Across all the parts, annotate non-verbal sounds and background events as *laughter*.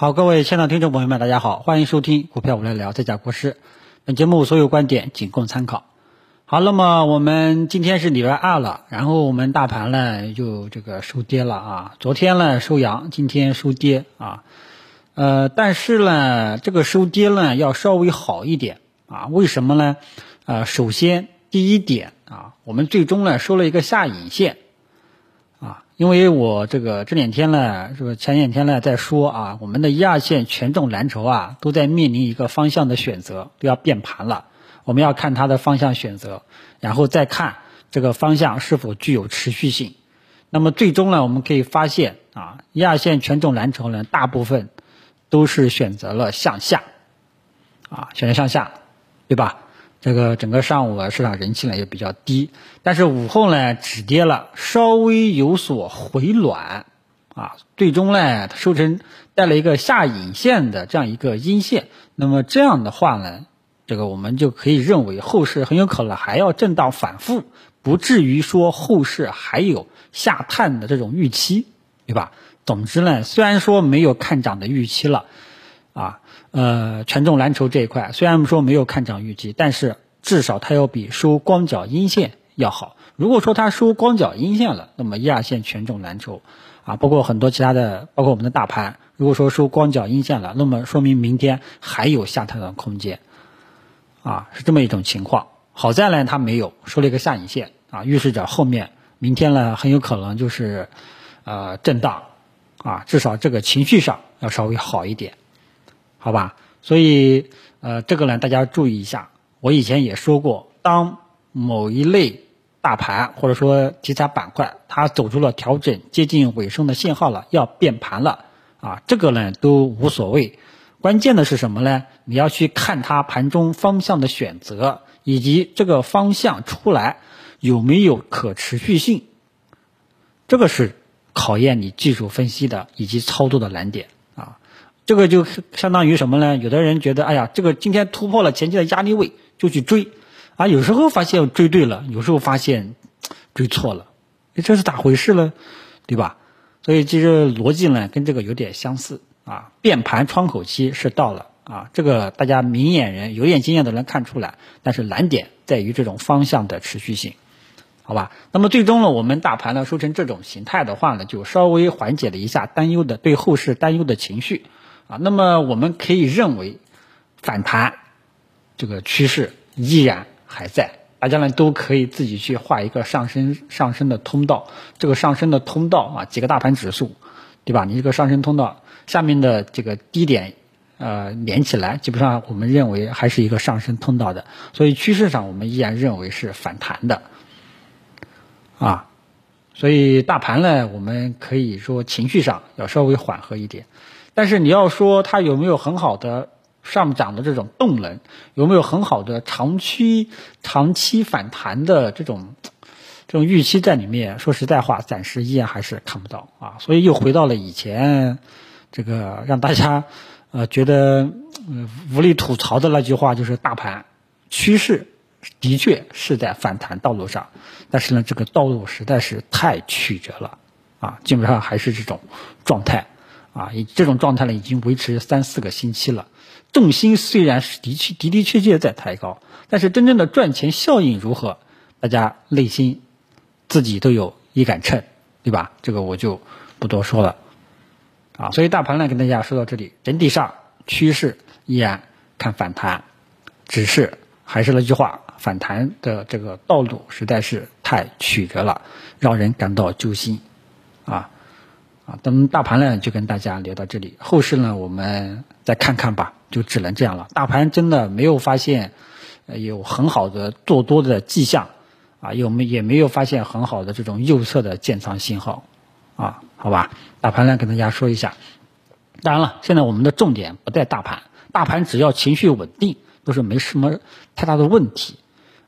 好，各位现场听众朋友们，大家好，欢迎收听股票我来聊，再讲故事。本节目所有观点仅供参考。好，那么我们今天是礼拜二了，然后我们大盘呢就这个收跌了啊，昨天呢收阳，今天收跌啊。呃，但是呢，这个收跌呢要稍微好一点啊，为什么呢？呃，首先第一点啊，我们最终呢收了一个下影线。因为我这个这两天呢，是不前两天呢在说啊，我们的一二线权重蓝筹啊，都在面临一个方向的选择，都要变盘了。我们要看它的方向选择，然后再看这个方向是否具有持续性。那么最终呢，我们可以发现啊，一二线权重蓝筹呢，大部分都是选择了向下，啊，选择向下，对吧？这个整个上午啊，市场人气呢也比较低，但是午后呢止跌了，稍微有所回暖，啊，最终呢它收成带了一个下影线的这样一个阴线，那么这样的话呢，这个我们就可以认为后市很有可能还要震荡反复，不至于说后市还有下探的这种预期，对吧？总之呢，虽然说没有看涨的预期了，啊。呃，权重蓝筹这一块虽然说没有看涨预期，但是至少它要比收光脚阴线要好。如果说它收光脚阴线了，那么一二线权重蓝筹啊，包括很多其他的，包括我们的大盘，如果说收光脚阴线了，那么说明明天还有下探的空间啊，是这么一种情况。好在呢，它没有收了一个下影线啊，预示着后面明天呢很有可能就是呃震荡啊，至少这个情绪上要稍微好一点。好吧，所以呃，这个呢，大家注意一下。我以前也说过，当某一类大盘或者说题材板块它走出了调整接近尾声的信号了，要变盘了啊，这个呢都无所谓。关键的是什么呢？你要去看它盘中方向的选择，以及这个方向出来有没有可持续性，这个是考验你技术分析的以及操作的难点。这个就相当于什么呢？有的人觉得，哎呀，这个今天突破了前期的压力位，就去追，啊，有时候发现追对了，有时候发现 *tsk* 追错了，这是咋回事呢？对吧？所以其实逻辑呢跟这个有点相似啊。变盘窗口期是到了啊，这个大家明眼人、有点经验的人看出来，但是难点在于这种方向的持续性，好吧？那么最终呢，我们大盘呢收成这种形态的话呢，就稍微缓解了一下担忧的对后市担忧的情绪。啊，那么我们可以认为，反弹这个趋势依然还在，大家呢都可以自己去画一个上升上升的通道。这个上升的通道啊，几个大盘指数，对吧？你这个上升通道下面的这个低点，呃，连起来，基本上我们认为还是一个上升通道的。所以趋势上我们依然认为是反弹的，啊，所以大盘呢，我们可以说情绪上要稍微缓和一点。但是你要说它有没有很好的上涨的这种动能，有没有很好的长期长期反弹的这种这种预期在里面？说实在话，暂时依然还是看不到啊。所以又回到了以前这个让大家呃觉得无力吐槽的那句话，就是大盘趋势的确是在反弹道路上，但是呢，这个道路实在是太曲折了啊，基本上还是这种状态。啊，以这种状态呢，已经维持三四个星期了。重心虽然是的确的的确确在抬高，但是真正的赚钱效应如何，大家内心自己都有一杆秤，对吧？这个我就不多说了。啊，所以大盘呢，跟大家说到这里，整体上趋势依然看反弹，只是还是那句话，反弹的这个道路实在是太曲折了，让人感到揪心。啊。啊，等大盘呢，就跟大家聊到这里。后市呢，我们再看看吧，就只能这样了。大盘真的没有发现有很好的做多的迹象，啊，有没也没有发现很好的这种右侧的建仓信号，啊，好吧。大盘呢，跟大家说一下。当然了，现在我们的重点不在大盘，大盘只要情绪稳定，都是没什么太大的问题，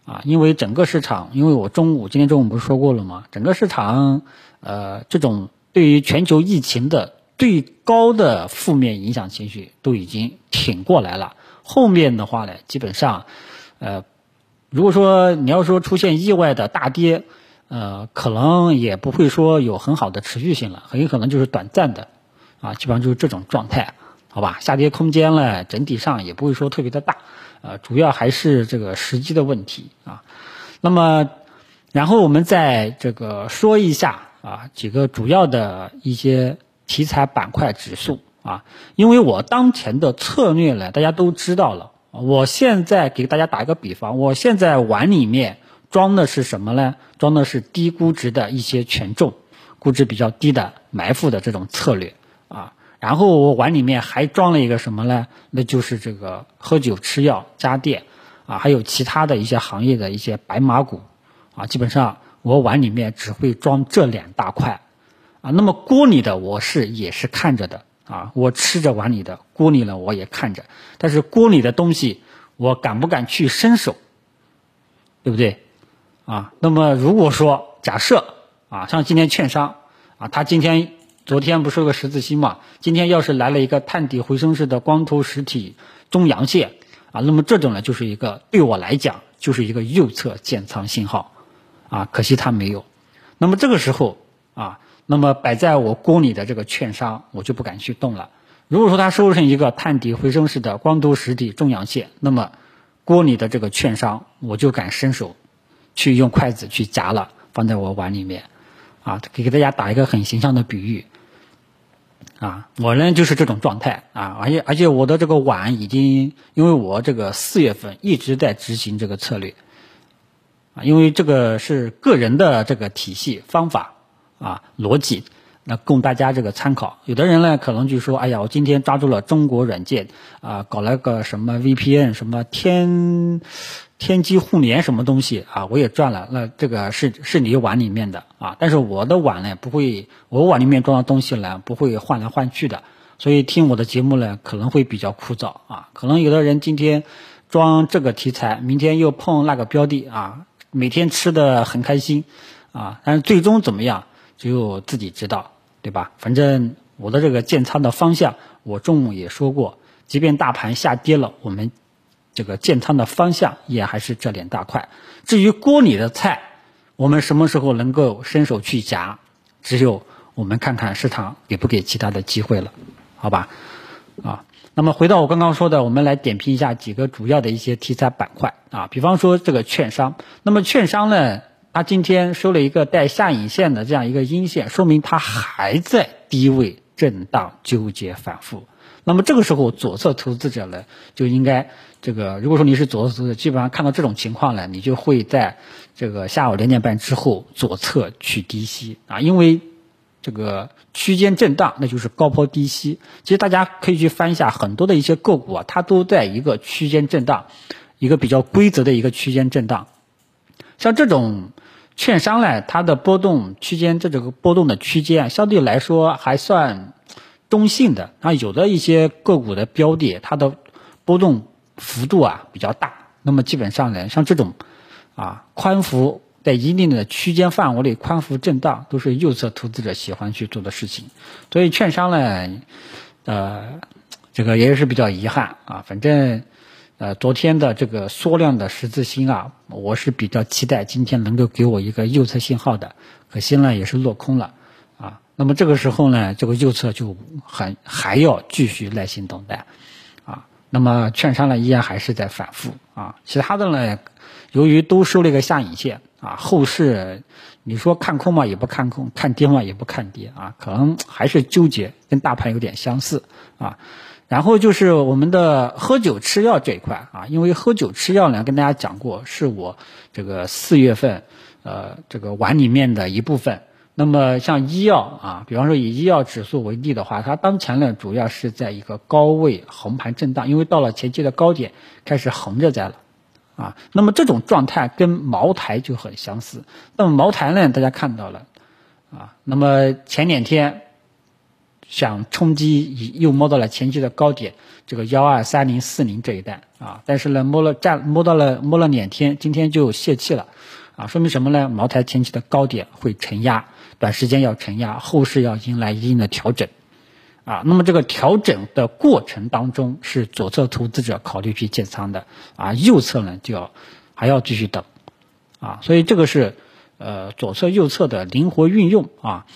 啊，因为整个市场，因为我中午今天中午不是说过了吗？整个市场，呃，这种。对于全球疫情的最高的负面影响情绪都已经挺过来了，后面的话呢，基本上，呃，如果说你要说出现意外的大跌，呃，可能也不会说有很好的持续性了，很有可能就是短暂的，啊，基本上就是这种状态，好吧？下跌空间呢，整体上也不会说特别的大，呃，主要还是这个时机的问题啊。那么，然后我们再这个说一下啊，几个主要的一些题材板块指数啊，因为我当前的策略呢，大家都知道了。我现在给大家打一个比方，我现在碗里面装的是什么呢？装的是低估值的一些权重，估值比较低的埋伏的这种策略啊。然后我碗里面还装了一个什么呢？那就是这个喝酒、吃药、家电啊，还有其他的一些行业的一些白马股啊。基本上我碗里面只会装这两大块啊。那么锅里的我是也是看着的啊，我吃着碗里的，锅里呢我也看着。但是锅里的东西我敢不敢去伸手？对不对？啊，那么如果说假设啊，像今天券商啊，他今天。昨天不是有个十字星嘛？今天要是来了一个探底回升式的光头实体中阳线啊，那么这种呢就是一个对我来讲就是一个右侧建仓信号啊，可惜他没有。那么这个时候啊，那么摆在我锅里的这个券商我就不敢去动了。如果说它收成一个探底回升式的光头实体中阳线，那么锅里的这个券商我就敢伸手去用筷子去夹了，放在我碗里面啊，给给大家打一个很形象的比喻。啊，我呢就是这种状态啊，而且而且我的这个碗已经，因为我这个四月份一直在执行这个策略，啊，因为这个是个人的这个体系方法啊逻辑，那供大家这个参考。有的人呢可能就说，哎呀，我今天抓住了中国软件啊，搞了个什么 VPN 什么天。天机互联什么东西啊？我也赚了，那这个是是你碗里面的啊，但是我的碗呢不会，我碗里面装的东西呢不会换来换去的，所以听我的节目呢可能会比较枯燥啊。可能有的人今天装这个题材，明天又碰那个标的啊，每天吃的很开心啊，但是最终怎么样，只有自己知道，对吧？反正我的这个建仓的方向，我中午也说过，即便大盘下跌了，我们。这个建仓的方向也还是这两大块。至于锅里的菜，我们什么时候能够伸手去夹，只有我们看看市场给不给其他的机会了，好吧？啊，那么回到我刚刚说的，我们来点评一下几个主要的一些题材板块啊。比方说这个券商，那么券商呢，它今天收了一个带下影线的这样一个阴线，说明它还在低位震荡纠结反复。那么这个时候，左侧投资者呢就应该这个，如果说你是左侧投资者，基本上看到这种情况呢，你就会在这个下午两点半之后左侧去低吸啊，因为这个区间震荡，那就是高抛低吸。其实大家可以去翻一下很多的一些个股啊，它都在一个区间震荡，一个比较规则的一个区间震荡。像这种券商呢，它的波动区间，这这个波动的区间相对来说还算。中性的啊，有的一些个股的标的，它的波动幅度啊比较大。那么基本上呢，像这种啊宽幅在一定的区间范围内宽幅震荡，都是右侧投资者喜欢去做的事情。所以券商呢，呃，这个也是比较遗憾啊。反正呃，昨天的这个缩量的十字星啊，我是比较期待今天能够给我一个右侧信号的，可惜呢也是落空了。啊那么这个时候呢，这个右侧就很还要继续耐心等待，啊，那么券商呢依然还是在反复啊，其他的呢，由于都收了一个下影线啊，后市你说看空嘛也不看空，看跌嘛也不看跌啊，可能还是纠结，跟大盘有点相似啊。然后就是我们的喝酒吃药这一块啊，因为喝酒吃药呢，跟大家讲过，是我这个四月份呃这个碗里面的一部分。那么像医药啊，比方说以医药指数为例的话，它当前呢主要是在一个高位横盘震荡，因为到了前期的高点开始横着在了，啊，那么这种状态跟茅台就很相似。那么茅台呢，大家看到了，啊，那么前两天想冲击又摸到了前期的高点，这个幺二三零四零这一带啊，但是呢摸了站摸到了摸了两天，今天就泄气了，啊，说明什么呢？茅台前期的高点会承压。短时间要承压，后市要迎来一定的调整，啊，那么这个调整的过程当中是左侧投资者考虑去建仓的，啊，右侧呢就要还要继续等，啊，所以这个是呃左侧右侧的灵活运用啊，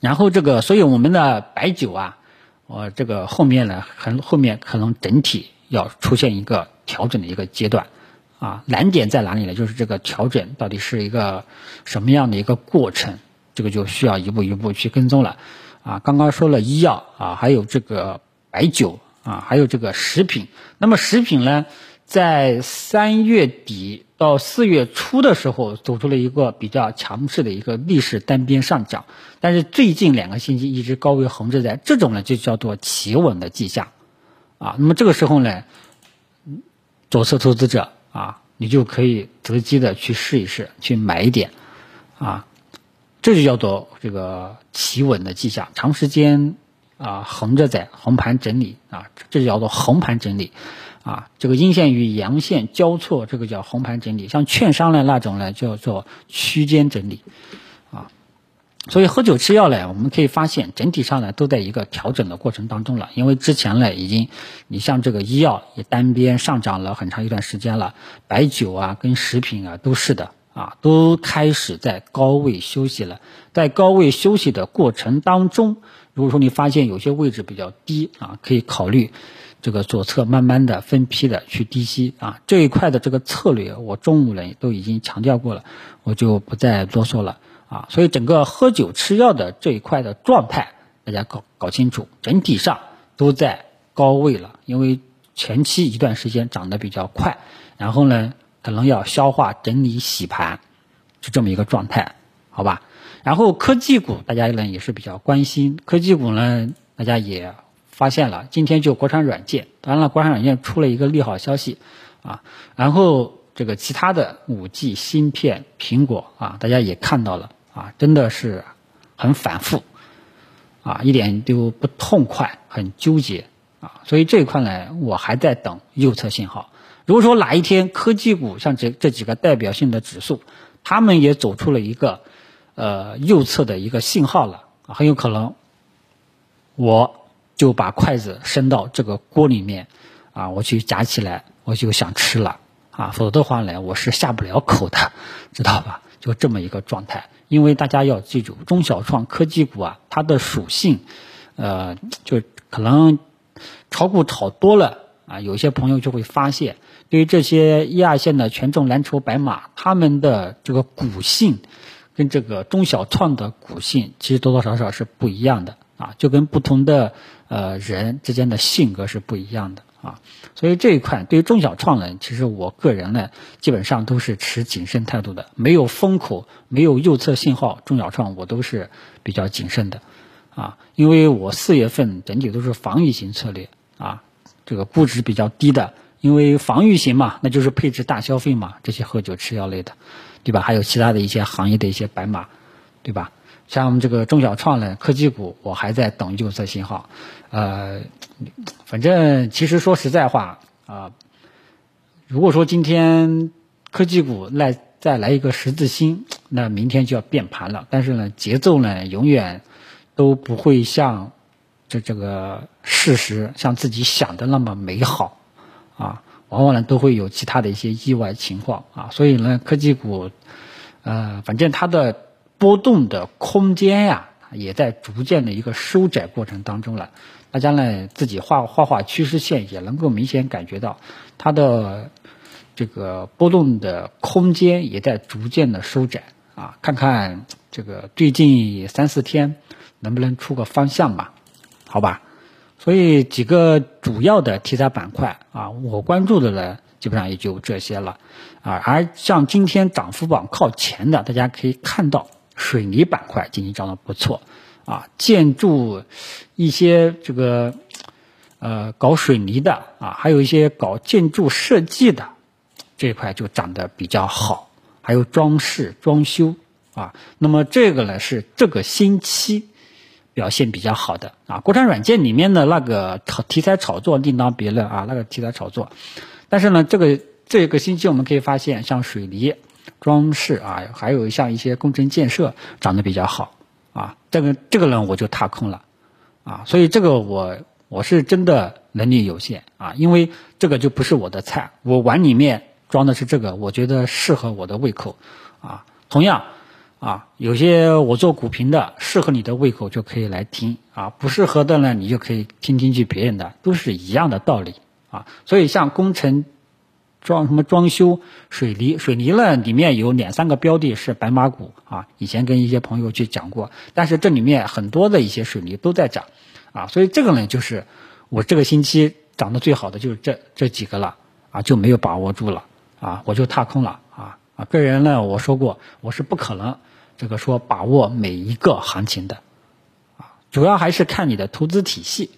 然后这个，所以我们的白酒啊，我这个后面呢，很后面可能整体要出现一个调整的一个阶段，啊，难点在哪里呢？就是这个调整到底是一个什么样的一个过程，这个就需要一步一步去跟踪了，啊，刚刚说了医药啊，还有这个白酒啊，还有这个食品，那么食品呢，在三月底。到四月初的时候，走出了一个比较强势的一个逆势单边上涨，但是最近两个星期一直高位横着在，这种呢就叫做企稳的迹象，啊，那么这个时候呢，左侧投资者啊，你就可以择机的去试一试，去买一点，啊，这就叫做这个企稳的迹象，长时间啊横着在横盘整理啊，这就叫做横盘整理。啊，这个阴线与阳线交错，这个叫横盘整理；像券商的那种呢，叫做区间整理。啊，所以喝酒吃药呢，我们可以发现整体上呢都在一个调整的过程当中了。因为之前呢已经，你像这个医药也单边上涨了很长一段时间了，白酒啊跟食品啊都是的啊，都开始在高位休息了。在高位休息的过程当中，如果说你发现有些位置比较低啊，可以考虑。这个左侧慢慢的分批的去低吸啊，这一块的这个策略我中午呢都已经强调过了，我就不再啰嗦了啊。所以整个喝酒吃药的这一块的状态，大家搞搞清楚，整体上都在高位了，因为前期一段时间涨得比较快，然后呢可能要消化整理洗盘，是这么一个状态，好吧？然后科技股大家呢也是比较关心，科技股呢大家也。发现了，今天就国产软件，当然了，国产软件出了一个利好消息，啊，然后这个其他的五 G 芯片，苹果啊，大家也看到了，啊，真的是很反复，啊，一点都不痛快，很纠结，啊，所以这一块呢，我还在等右侧信号。如果说哪一天科技股像这这几个代表性的指数，他们也走出了一个呃右侧的一个信号了，很有可能我。就把筷子伸到这个锅里面，啊，我去夹起来，我就想吃了，啊，否则的话呢，我是下不了口的，知道吧？就这么一个状态。因为大家要记住，中小创科技股啊，它的属性，呃，就可能炒股炒多了啊，有些朋友就会发现，对于这些一二线的权重蓝筹白马，他们的这个股性跟这个中小创的股性，其实多多少少是不一样的。啊，就跟不同的呃人之间的性格是不一样的啊，所以这一块对于中小创呢，其实我个人呢基本上都是持谨慎态度的，没有风口，没有右侧信号，中小创我都是比较谨慎的啊，因为我四月份整体都是防御型策略啊，这个估值比较低的，因为防御型嘛，那就是配置大消费嘛，这些喝酒吃药类的，对吧？还有其他的一些行业的一些白马，对吧？像我们这个中小创呢，科技股，我还在等右侧信号。呃，反正其实说实在话啊，如果说今天科技股来再来一个十字星，那明天就要变盘了。但是呢，节奏呢永远都不会像这这个事实像自己想的那么美好啊，往往呢都会有其他的一些意外情况啊。所以呢，科技股，呃，反正它的。波动的空间呀，也在逐渐的一个收窄过程当中了。大家呢自己画画画趋势线，也能够明显感觉到它的这个波动的空间也在逐渐的收窄啊。看看这个最近三四天能不能出个方向吧？好吧。所以几个主要的题材板块啊，我关注的呢，基本上也就这些了啊。而像今天涨幅榜靠前的，大家可以看到。水泥板块今天涨得不错，啊，建筑一些这个呃搞水泥的啊，还有一些搞建筑设计的这一块就涨得比较好，还有装饰装修啊，那么这个呢是这个星期表现比较好的啊，国产软件里面的那个炒题材炒作另当别论啊，那个题材炒作，但是呢这个这个星期我们可以发现像水泥。装饰啊，还有像一些工程建设涨得比较好啊，这个这个呢我就踏空了啊，所以这个我我是真的能力有限啊，因为这个就不是我的菜，我碗里面装的是这个，我觉得适合我的胃口啊。同样啊，有些我做股评的适合你的胃口就可以来听啊，不适合的呢你就可以听听去别人的，都是一样的道理啊。所以像工程装什么装修、水泥，水泥呢里面有两三个标的是白马股啊，以前跟一些朋友去讲过，但是这里面很多的一些水泥都在涨啊，所以这个呢就是我这个星期涨得最好的就是这这几个了啊，就没有把握住了啊，我就踏空了啊啊，个人呢我说过我是不可能。这个说把握每一个行情的，啊，主要还是看你的投资体系。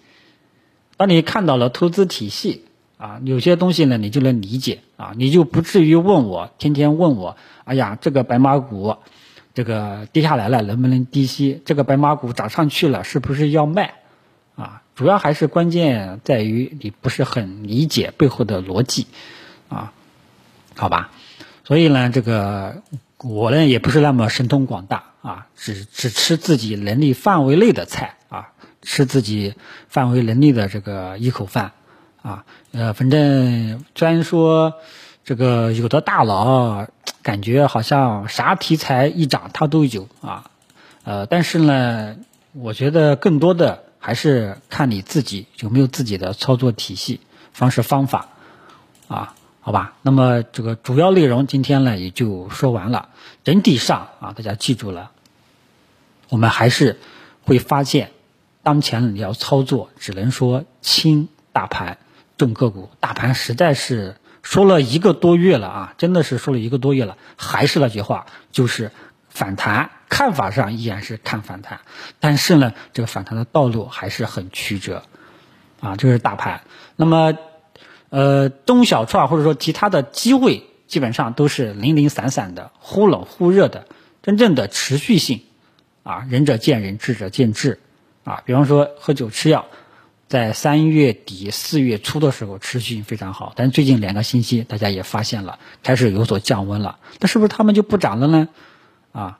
当你看到了投资体系，啊，有些东西呢，你就能理解，啊，你就不至于问我，天天问我，哎呀，这个白马股，这个跌下来了能不能低吸？这个白马股涨上去了是不是要卖？啊，主要还是关键在于你不是很理解背后的逻辑，啊，好吧，所以呢，这个。我呢也不是那么神通广大啊，只只吃自己能力范围内的菜啊，吃自己范围能力的这个一口饭啊，呃，反正虽然说这个有的大佬感觉好像啥题材一涨他都有啊，呃，但是呢，我觉得更多的还是看你自己有没有自己的操作体系、方式方法啊。好吧，那么这个主要内容今天呢也就说完了。整体上啊，大家记住了，我们还是会发现，当前你要操作，只能说轻大盘，重个股。大盘实在是说了一个多月了啊，真的是说了一个多月了，还是那句话，就是反弹，看法上依然是看反弹，但是呢，这个反弹的道路还是很曲折啊，这是大盘。那么。呃，中小创或者说其他的机会，基本上都是零零散散的，忽冷忽热的。真正的持续性，啊，仁者见仁，智者见智，啊，比方说喝酒吃药，在三月底四月初的时候持续性非常好，但最近两个星期大家也发现了，开始有所降温了。那是不是他们就不涨了呢？啊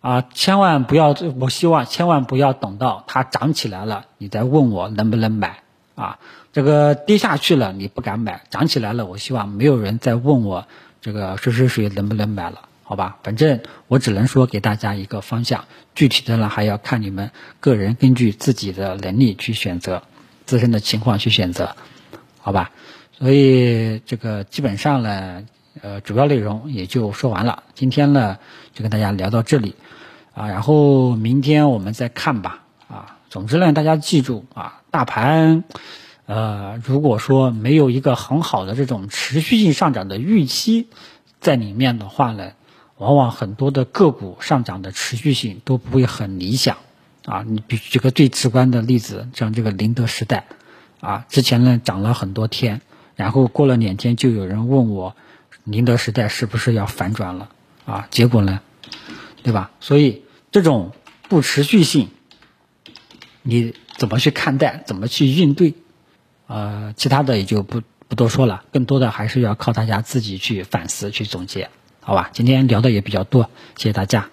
啊，千万不要，我希望千万不要等到它涨起来了，你再问我能不能买。啊，这个跌下去了你不敢买，涨起来了，我希望没有人再问我这个谁谁谁能不能买了，好吧？反正我只能说给大家一个方向，具体的呢还要看你们个人根据自己的能力去选择，自身的情况去选择，好吧？所以这个基本上呢，呃，主要内容也就说完了。今天呢就跟大家聊到这里，啊，然后明天我们再看吧，总之呢，大家记住啊，大盘，呃，如果说没有一个很好的这种持续性上涨的预期在里面的话呢，往往很多的个股上涨的持续性都不会很理想啊。你比举个最直观的例子，像这个宁德时代啊，之前呢涨了很多天，然后过了两天就有人问我，宁德时代是不是要反转了啊？结果呢，对吧？所以这种不持续性。你怎么去看待？怎么去应对？呃，其他的也就不不多说了，更多的还是要靠大家自己去反思、去总结，好吧？今天聊的也比较多，谢谢大家。